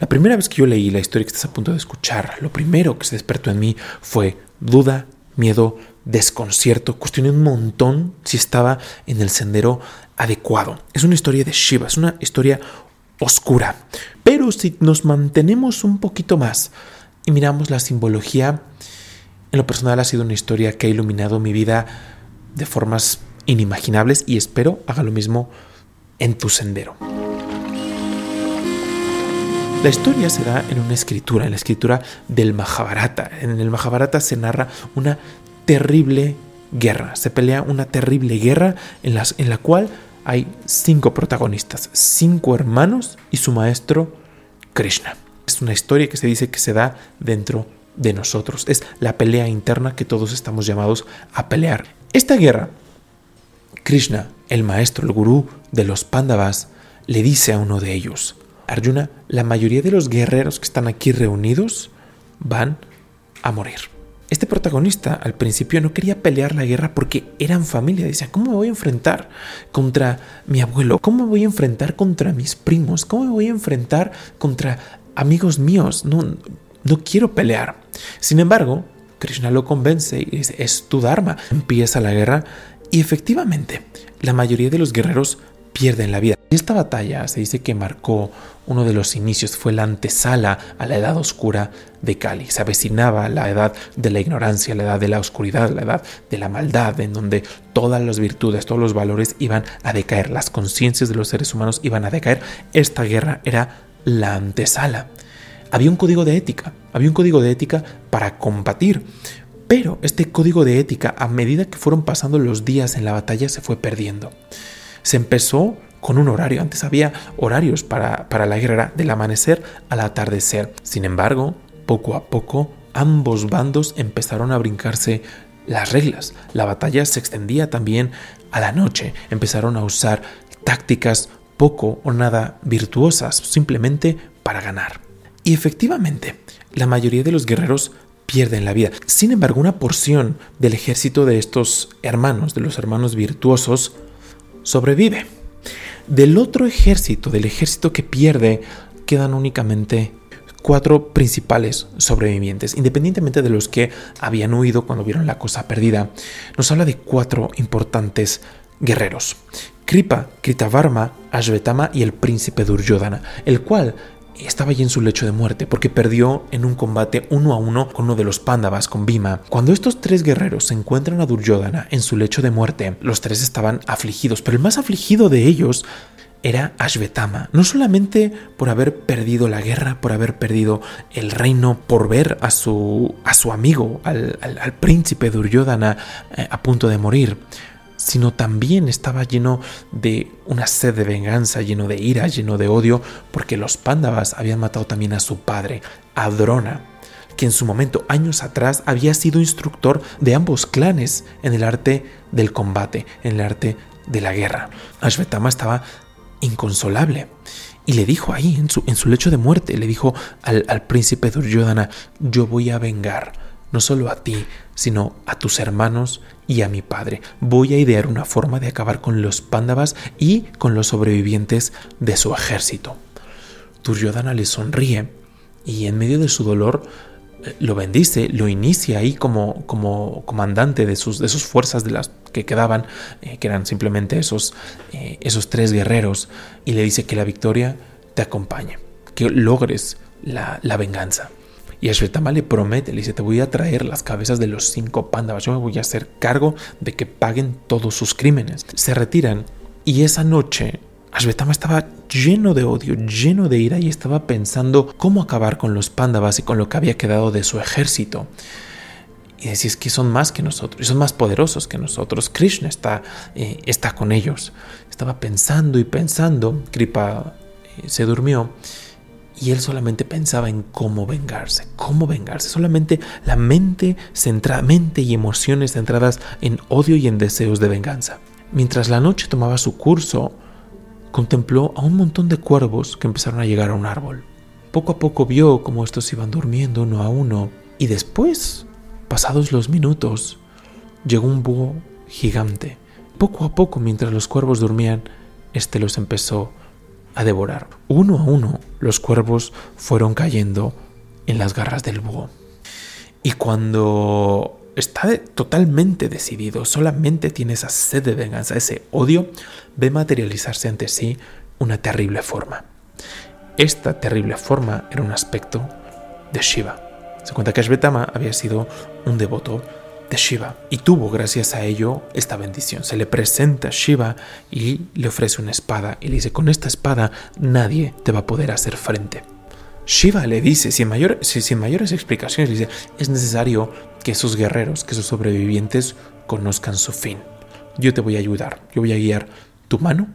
La primera vez que yo leí la historia que estás a punto de escuchar, lo primero que se despertó en mí fue duda, miedo, desconcierto. Cuestioné un montón si estaba en el sendero adecuado. Es una historia de Shiva, es una historia oscura. Pero si nos mantenemos un poquito más y miramos la simbología, en lo personal ha sido una historia que ha iluminado mi vida de formas inimaginables y espero haga lo mismo en tu sendero. La historia se da en una escritura, en la escritura del Mahabharata. En el Mahabharata se narra una terrible guerra, se pelea una terrible guerra en, la cual hay cinco protagonistas, cinco hermanos y su maestro Krishna. Es una historia que se dice que se da dentro de nosotros. Es la pelea interna que todos estamos llamados a pelear. Esta guerra, Krishna, el maestro, el gurú de los Pandavas, le dice a uno de ellos, Arjuna, la mayoría de los guerreros que están aquí reunidos van a morir. Este protagonista al principio no quería pelear la guerra porque eran familia. Decía, ¿cómo me voy a enfrentar contra mi abuelo? ¿Cómo me voy a enfrentar contra mis primos? ¿Cómo me voy a enfrentar contra amigos míos? No, no quiero pelear. Sin embargo, Krishna lo convence y dice, es tu Dharma. Empieza la guerra y efectivamente, la mayoría de los guerreros pierden la vida. Esta batalla se dice que marcó uno de los inicios, fue la antesala a la edad oscura de Cali. Se avecinaba la edad de la ignorancia, la edad de la oscuridad, la edad de la maldad, en donde todas las virtudes, todos los valores iban a decaer, las conciencias de los seres humanos iban a decaer. Esta guerra era la antesala. Había un código de ética, había un código de ética para combatir, pero este código de ética, a medida que fueron pasando los días en la batalla, se fue perdiendo. Se empezó con un horario. Antes había horarios para, para la guerra del amanecer al atardecer. Sin embargo, poco a poco, ambos bandos empezaron a brincarse las reglas. La batalla se extendía también a la noche. Empezaron a usar tácticas poco o nada virtuosas, simplemente para ganar. Y efectivamente, la mayoría de los guerreros pierden la vida. Sin embargo, una porción del ejército de estos hermanos, de los hermanos virtuosos, sobrevive. Del otro ejército, del ejército que pierde, quedan únicamente cuatro principales sobrevivientes, independientemente de los que habían huido cuando vieron la cosa perdida. Nos habla de cuatro importantes guerreros. Kripa, Kritavarma, Ashvetama y el príncipe Duryodhana, el cual estaba allí en su lecho de muerte porque perdió en un combate uno a uno con uno de los Pándavas, con Bhima. Cuando estos tres guerreros se encuentran a Duryodhana en su lecho de muerte, los tres estaban afligidos, pero el más afligido de ellos era Ashvetama, no solamente por haber perdido la guerra, por haber perdido el reino, por ver a su, a su amigo, al, al príncipe Duryodhana eh, a punto de morir, sino también estaba lleno de una sed de venganza, lleno de ira, lleno de odio, porque los Pándavas habían matado también a su padre, a Drona, que en su momento, años atrás, había sido instructor de ambos clanes en el arte del combate, en el arte de la guerra. Ashvetama estaba inconsolable. Y le dijo ahí, en su, en su lecho de muerte, le dijo al, al príncipe Duryodhana, yo voy a vengar no solo a ti, sino a tus hermanos y a mi padre. Voy a idear una forma de acabar con los pándavas y con los sobrevivientes de su ejército. Duryodhana le sonríe y en medio de su dolor eh, lo bendice, lo inicia ahí como, como comandante de sus, de sus fuerzas de las que quedaban, eh, que eran simplemente esos, eh, esos tres guerreros, y le dice que la victoria te acompañe, que logres la, la venganza. Y Ashvetama le promete, le dice, te voy a traer las cabezas de los cinco pándavas, yo me voy a hacer cargo de que paguen todos sus crímenes. Se retiran y esa noche Ashvetama estaba lleno de odio, lleno de ira y estaba pensando cómo acabar con los pándavas y con lo que había quedado de su ejército. Y decía, es que son más que nosotros, son más poderosos que nosotros. Krishna está, eh, está con ellos. Estaba pensando y pensando. Kripa eh, se durmió y él solamente pensaba en cómo vengarse, cómo vengarse. Solamente la mente centrada, mente y emociones centradas en odio y en deseos de venganza. Mientras la noche tomaba su curso, contempló a un montón de cuervos que empezaron a llegar a un árbol. Poco a poco vio cómo estos iban durmiendo uno a uno y después, pasados los minutos, llegó un búho gigante. Poco a poco, mientras los cuervos dormían, este los empezó a devorar. Uno a uno los cuervos fueron cayendo en las garras del búho. Y cuando está totalmente decidido, solamente tiene esa sed de venganza, ese odio, ve materializarse ante sí una terrible forma. Esta terrible forma era un aspecto de Shiva. Se cuenta que Ashvetama había sido un devoto de Shiva y tuvo gracias a ello esta bendición. Se le presenta a Shiva y le ofrece una espada y le dice, con esta espada nadie te va a poder hacer frente. Shiva le dice, sin, sin mayores explicaciones, dice, es necesario que esos guerreros, que esos sobrevivientes conozcan su fin. Yo te voy a ayudar, yo voy a guiar tu mano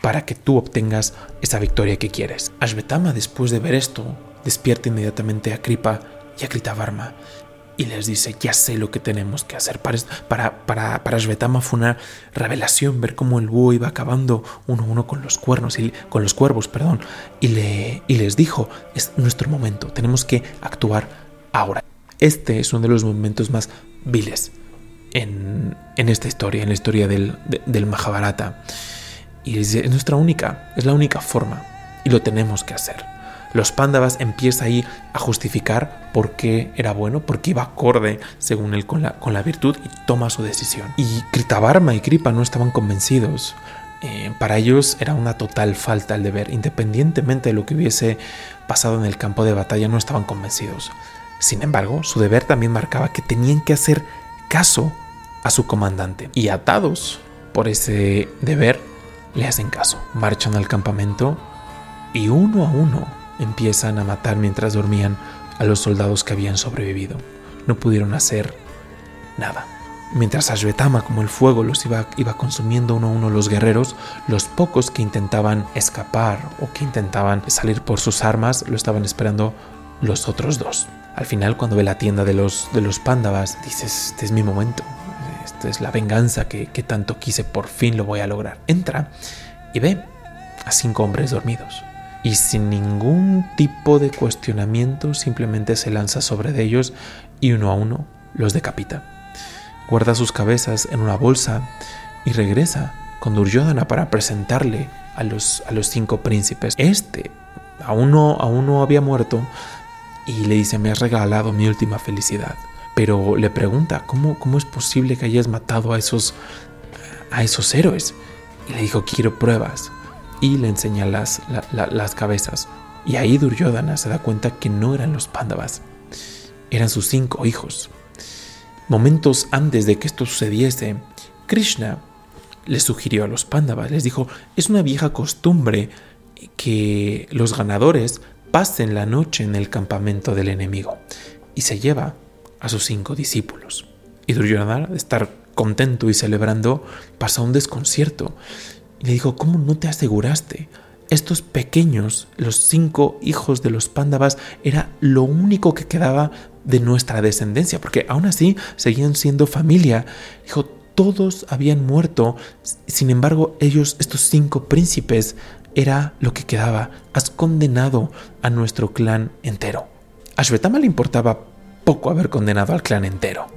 para que tú obtengas esa victoria que quieres. Ashvetama, después de ver esto, despierta inmediatamente a Kripa y a Kritavarma y les dice, ya sé lo que tenemos que hacer. Para, para, para, para fue una revelación ver cómo el búho iba acabando uno a uno con los cuernos, y, con los cuervos, perdón, y, le, y les dijo, es nuestro momento, tenemos que actuar ahora. Este es uno de los momentos más viles en, en esta historia, en la historia del, del Mahabharata. Y es nuestra única, es la única forma, y lo tenemos que hacer los Pándavas empieza ahí a justificar por qué era bueno, porque iba acorde según él con la, con la virtud y toma su decisión. Y Kritavarma y Kripa no estaban convencidos. Eh, para ellos era una total falta el deber, independientemente de lo que hubiese pasado en el campo de batalla, no estaban convencidos. Sin embargo, su deber también marcaba que tenían que hacer caso a su comandante. Y atados por ese deber, le hacen caso. Marchan al campamento y uno a uno empiezan a matar mientras dormían a los soldados que habían sobrevivido. No pudieron hacer nada. Mientras Ashvetama, como el fuego, los iba, iba consumiendo uno a uno los guerreros, los pocos que intentaban escapar o que intentaban salir por sus armas, lo estaban esperando los otros dos. Al final, cuando ve la tienda de los, de los pándavas, dices, este es mi momento, esta es la venganza que, que tanto quise, por fin lo voy a lograr. Entra y ve a cinco hombres dormidos y sin ningún tipo de cuestionamiento simplemente se lanza sobre ellos y uno a uno los decapita. Guarda sus cabezas en una bolsa y regresa con Duryodhana para presentarle a los, a los cinco príncipes. Este aún no, aún no había muerto y le dice, me has regalado mi última felicidad. Pero le pregunta, ¿cómo, cómo es posible que hayas matado a esos, a esos héroes? Y le dijo, quiero pruebas y le enseña las, las cabezas. Y ahí Duryodhana se da cuenta que no eran los Pándavas, eran sus cinco hijos. Momentos antes de que esto sucediese, Krishna les sugirió a los Pándavas, les dijo, es una vieja costumbre que los ganadores pasen la noche en el campamento del enemigo y se lleva a sus cinco discípulos. Y Duryodhana, de estar contento y celebrando, pasa un desconcierto y le dijo, ¿cómo no te aseguraste? Estos pequeños, los cinco hijos de los pándavas, era lo único que quedaba de nuestra descendencia, porque aún así seguían siendo familia. Dijo, todos habían muerto, sin embargo ellos, estos cinco príncipes, era lo que quedaba. Has condenado a nuestro clan entero. A Shvetama le importaba poco haber condenado al clan entero,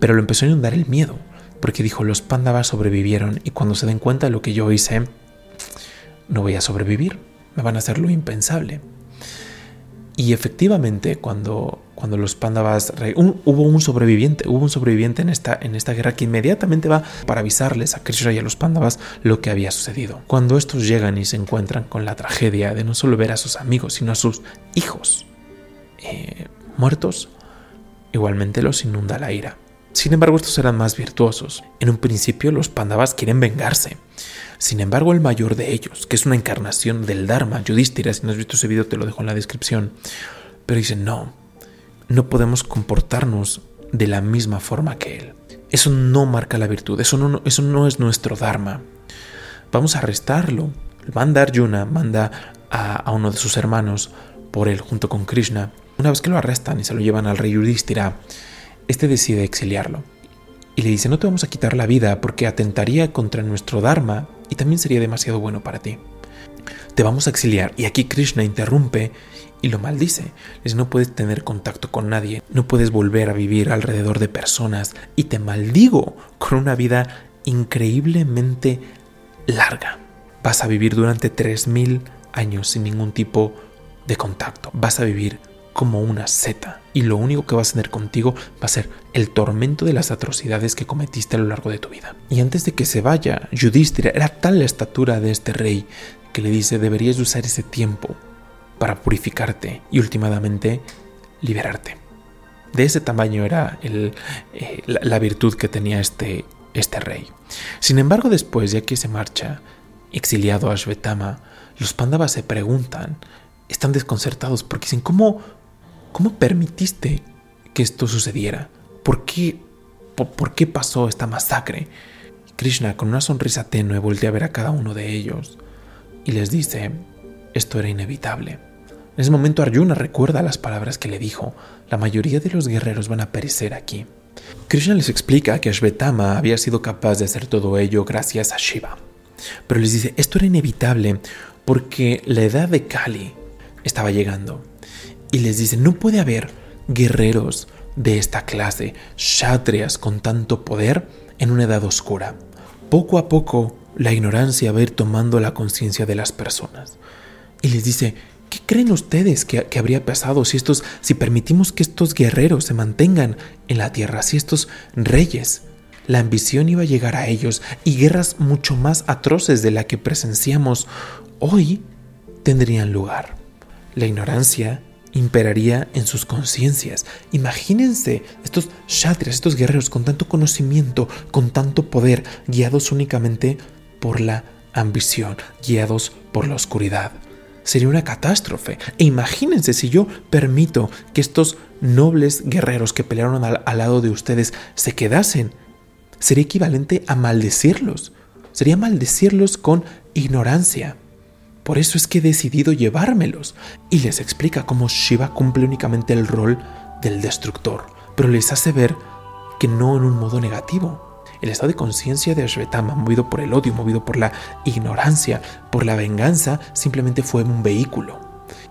pero lo empezó a inundar el miedo porque dijo, los pándavas sobrevivieron y cuando se den cuenta de lo que yo hice, no voy a sobrevivir, me van a hacer lo impensable. Y efectivamente, cuando, cuando los pándavas... hubo un sobreviviente, hubo un sobreviviente en esta, en esta guerra que inmediatamente va para avisarles a Krishna y a los pándavas lo que había sucedido. Cuando estos llegan y se encuentran con la tragedia de no solo ver a sus amigos, sino a sus hijos eh, muertos, igualmente los inunda la ira. Sin embargo, estos eran más virtuosos. En un principio, los Pandavas quieren vengarse. Sin embargo, el mayor de ellos, que es una encarnación del Dharma, Yudhishthira, si no has visto ese video te lo dejo en la descripción, pero dicen, no, no podemos comportarnos de la misma forma que él. Eso no marca la virtud, eso no, eso no es nuestro Dharma. Vamos a arrestarlo. Manda Arjuna, manda a, a, uno de sus hermanos por él junto con Krishna. Una vez que lo arrestan y se lo llevan al rey Yudhishthira, este decide exiliarlo. Y le dice, no te vamos a quitar la vida porque atentaría contra nuestro Dharma y también sería demasiado bueno para ti. Te vamos a exiliar. Y aquí Krishna interrumpe y lo maldice. dice, no puedes tener contacto con nadie, no puedes volver a vivir alrededor de personas y te maldigo con una vida increíblemente larga. Vas a vivir durante 3.000 años sin ningún tipo de contacto. Vas a vivir como una seta y lo único que vas a tener contigo va a ser el tormento de las atrocidades que cometiste a lo largo de tu vida. Y antes de que se vaya, Yudhishthira era tal la estatura de este rey que le dice deberías usar ese tiempo para purificarte y últimamente liberarte. De ese tamaño era el, eh, la, virtud que tenía este, este rey. Sin embargo, después, ya que se marcha, exiliado a Shvetama, los Pandavas se preguntan, están desconcertados porque dicen, ¿cómo, ¿Cómo permitiste que esto sucediera? ¿Por qué, por, qué pasó esta masacre? Krishna, con una sonrisa tenue, voltea a ver a cada uno de ellos y les dice, esto era inevitable. En ese momento Arjuna recuerda las palabras que le dijo, la mayoría de los guerreros van a perecer aquí. Krishna les explica que Ashvetama había sido capaz de hacer todo ello gracias a Shiva. Pero les dice, esto era inevitable porque la edad de Kali estaba llegando y les dice, no puede haber guerreros de esta clase, shatrias con tanto poder en una edad oscura. Poco a poco la ignorancia va a ir tomando la conciencia de las personas. Y les dice, ¿qué creen ustedes que, que, habría pasado si estos, si permitimos que estos guerreros se mantengan en la tierra, si estos reyes, la ambición iba a llegar a ellos y guerras mucho más atroces de la que presenciamos hoy tendrían lugar. La ignorancia imperaría en sus conciencias. Imagínense estos kshatriyas, estos guerreros con tanto conocimiento, con tanto poder, guiados únicamente por la ambición, guiados por la oscuridad. Sería una catástrofe. E imagínense si yo permito que estos nobles guerreros que pelearon al lado de ustedes se quedasen. Sería equivalente a maldecirlos. Sería maldecirlos con ignorancia. Por eso es que he decidido llevármelos. Y les explica cómo Shiva cumple únicamente el rol del destructor, pero les hace ver que no en un modo negativo. El estado de conciencia de Ashvetama, movido por el odio, movido por la ignorancia, por la venganza, simplemente fue un vehículo.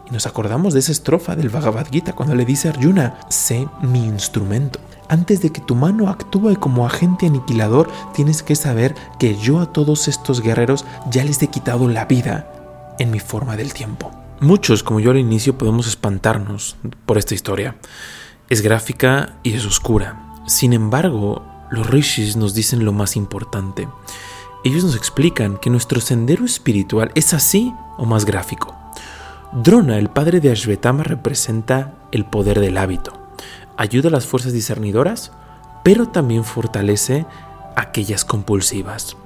Y nos acordamos de esa estrofa del Bhagavad Gita cuando le dice a Arjuna, sé mi instrumento. Antes de que tu mano actúe como agente aniquilador, tienes que saber que yo a todos estos guerreros ya les he quitado la vida en mi forma del tiempo. Muchos, como yo al inicio, podemos espantarnos por esta historia. Es gráfica y es oscura. Sin embargo, los rishis nos dicen lo más importante. Ellos nos explican que nuestro sendero espiritual es así o más gráfico. Drona, el padre de Ashvetama, representa el poder del hábito. Ayuda a las fuerzas discernidoras, pero también fortalece aquellas compulsivas.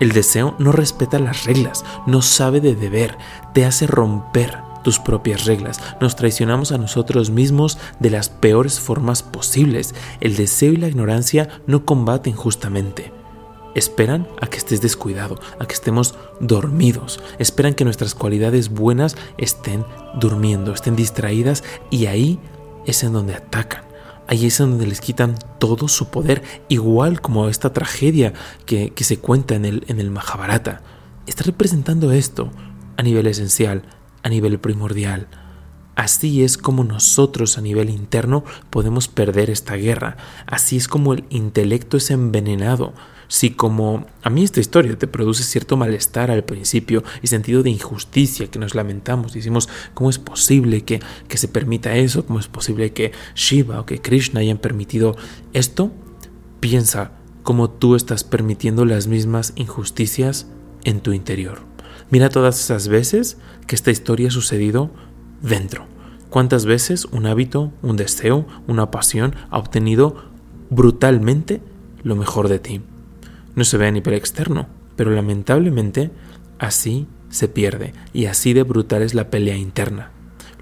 El deseo no respeta las reglas, no sabe de deber, te hace romper tus propias reglas. Nos traicionamos a nosotros mismos de las peores formas posibles. El deseo y la ignorancia no combaten justamente. Esperan a que estés descuidado, a que estemos dormidos. Esperan que nuestras cualidades buenas estén durmiendo, estén distraídas y ahí es en donde atacan. Ahí es donde les quitan todo su poder, igual como esta tragedia que, se cuenta en el, en el Mahabharata. Está representando esto a nivel esencial, a nivel primordial. Así es como nosotros a nivel interno podemos perder esta guerra. Así es como el intelecto es envenenado si como a mí esta historia te produce cierto malestar al principio y sentido de injusticia que nos lamentamos, decimos, ¿cómo es posible que, que se permita eso? ¿Cómo es posible que Shiva o que Krishna hayan permitido esto? Piensa cómo tú estás permitiendo las mismas injusticias en tu interior. Mira todas esas veces que esta historia ha sucedido dentro. ¿Cuántas veces un hábito, un deseo, una pasión ha obtenido brutalmente lo mejor de ti? no se ve a nivel externo, pero lamentablemente así se pierde y así de brutal es la pelea interna.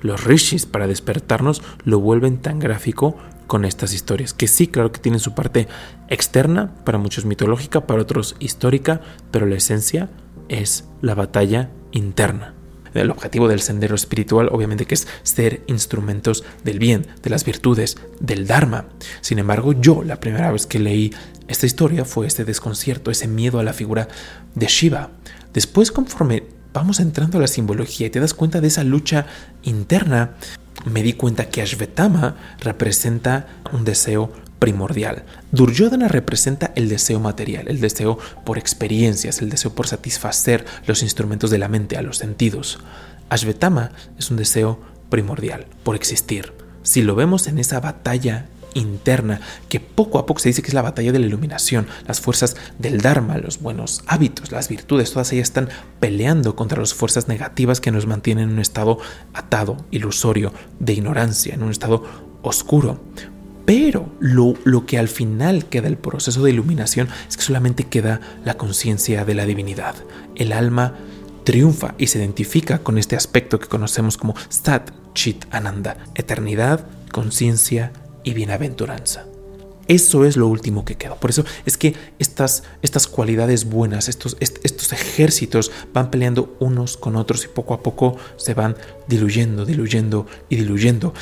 Los rishis para despertarnos lo vuelven tan gráfico con estas historias, que sí, claro que tienen su parte externa, para muchos mitológica, para otros histórica, pero la esencia es la batalla interna. El objetivo del sendero espiritual obviamente que es ser instrumentos del bien, de las virtudes, del Dharma. Sin embargo, yo la primera vez que leí esta historia fue este desconcierto, ese miedo a la figura de Shiva. Después, conforme vamos entrando a la simbología y te das cuenta de esa lucha interna, me di cuenta que Ashvetama representa un deseo primordial. Duryodhana representa el deseo material, el deseo por experiencias, el deseo por satisfacer los instrumentos de la mente, a los sentidos. Ashvetama es un deseo primordial por existir. Si lo vemos en esa batalla interna, que poco a poco se dice que es la batalla de la iluminación, las fuerzas del Dharma, los buenos hábitos, las virtudes, todas ellas están peleando contra las fuerzas negativas que nos mantienen en un estado atado, ilusorio, de ignorancia, en un estado oscuro. Pero lo, lo, que al final queda el proceso de iluminación es que solamente queda la conciencia de la divinidad. El alma triunfa y se identifica con este aspecto que conocemos como Sat Chit Ananda, eternidad, conciencia y bienaventuranza. Eso es lo último que queda. Por eso es que estas, estas cualidades buenas, estos, estos ejércitos van peleando unos con otros y poco a poco se van diluyendo, diluyendo y diluyendo.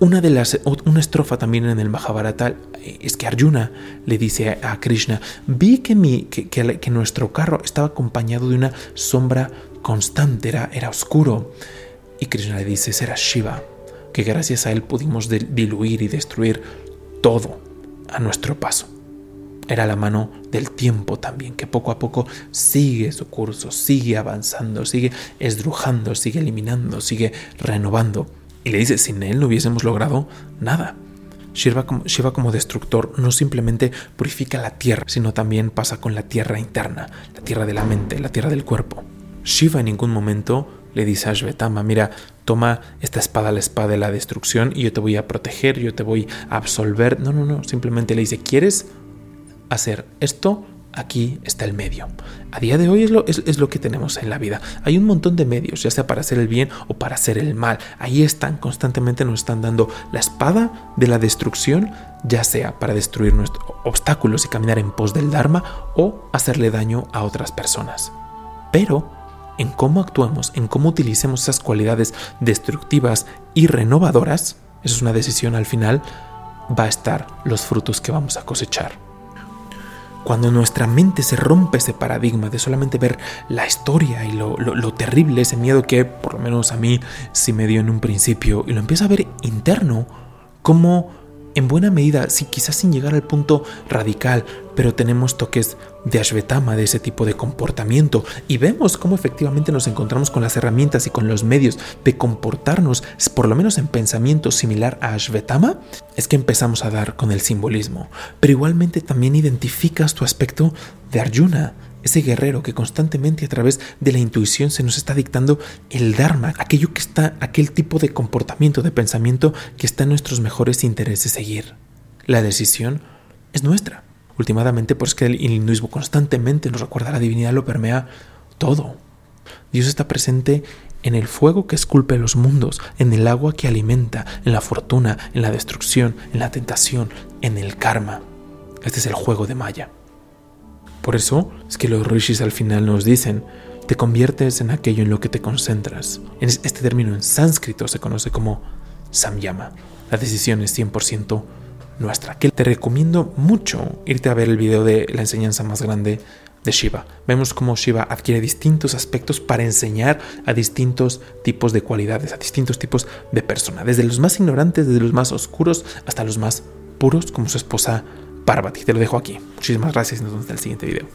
Una de las una estrofa también en el Mahabharata es que Arjuna le dice a Krishna, vi que, mi, que, que, nuestro carro estaba acompañado de una sombra constante, era, era oscuro. Y Krishna le dice, será Shiva, que gracias a él pudimos diluir y destruir todo a nuestro paso. Era la mano del tiempo también, que poco a poco sigue su curso, sigue avanzando, sigue esdrujando, sigue eliminando, sigue renovando. Y le dice, sin él no hubiésemos logrado nada. Shiva como, Shiva como destructor no simplemente purifica la tierra, sino también pasa con la tierra interna, la tierra de la mente, la tierra del cuerpo. Shiva en ningún momento le dice a Shvetama, mira, toma esta espada, la espada de la destrucción, y yo te voy a proteger, yo te voy a absolver. No, no, no, simplemente le dice, ¿quieres hacer esto? Aquí está el medio. A día de hoy es lo, que tenemos en la vida. Hay un montón de medios, ya sea para hacer el bien o para hacer el mal. Ahí están, constantemente nos están dando la espada de la destrucción, ya sea para destruir nuestros obstáculos y caminar en pos del Dharma o hacerle daño a otras personas. Pero en cómo actuamos, en cómo utilicemos esas cualidades destructivas y renovadoras, eso es una decisión al final, va a estar los frutos que vamos a cosechar. Cuando nuestra mente se rompe ese paradigma de solamente ver la historia y lo, terrible, ese miedo que por lo menos a mí sí me dio en un principio, y lo empieza a ver interno, como en buena medida, sí, quizás sin llegar al punto radical, pero tenemos toques de Ashvetama, de ese tipo de comportamiento, y vemos cómo efectivamente nos encontramos con las herramientas y con los medios de comportarnos, por lo menos en pensamiento similar a Ashvetama, es que empezamos a dar con el simbolismo. Pero igualmente también identificas tu aspecto de Arjuna, ese guerrero que constantemente a través de la intuición se nos está dictando el Dharma, aquello que está, aquel tipo de comportamiento, de pensamiento que está en nuestros mejores intereses seguir. La decisión es nuestra. Últimamente, pues que el hinduismo constantemente nos recuerda la divinidad, lo permea todo. Dios está presente en el fuego que esculpe los mundos, en el agua que alimenta, en la fortuna, en la destrucción, en la tentación, en el karma. Este es el juego de Maya. Por eso es que los rishis al final nos dicen, te conviertes en aquello en lo que te concentras. Este término en sánscrito se conoce como samyama. La decisión es 100% nuestra. Que te recomiendo mucho irte a ver el video de la enseñanza más grande de Shiva. Vemos cómo Shiva adquiere distintos aspectos para enseñar a distintos tipos de cualidades, a distintos tipos de personas, desde los más ignorantes, desde los más oscuros hasta los más puros, como su esposa Parvati. Te lo dejo aquí. Muchísimas gracias y nos vemos en el siguiente video.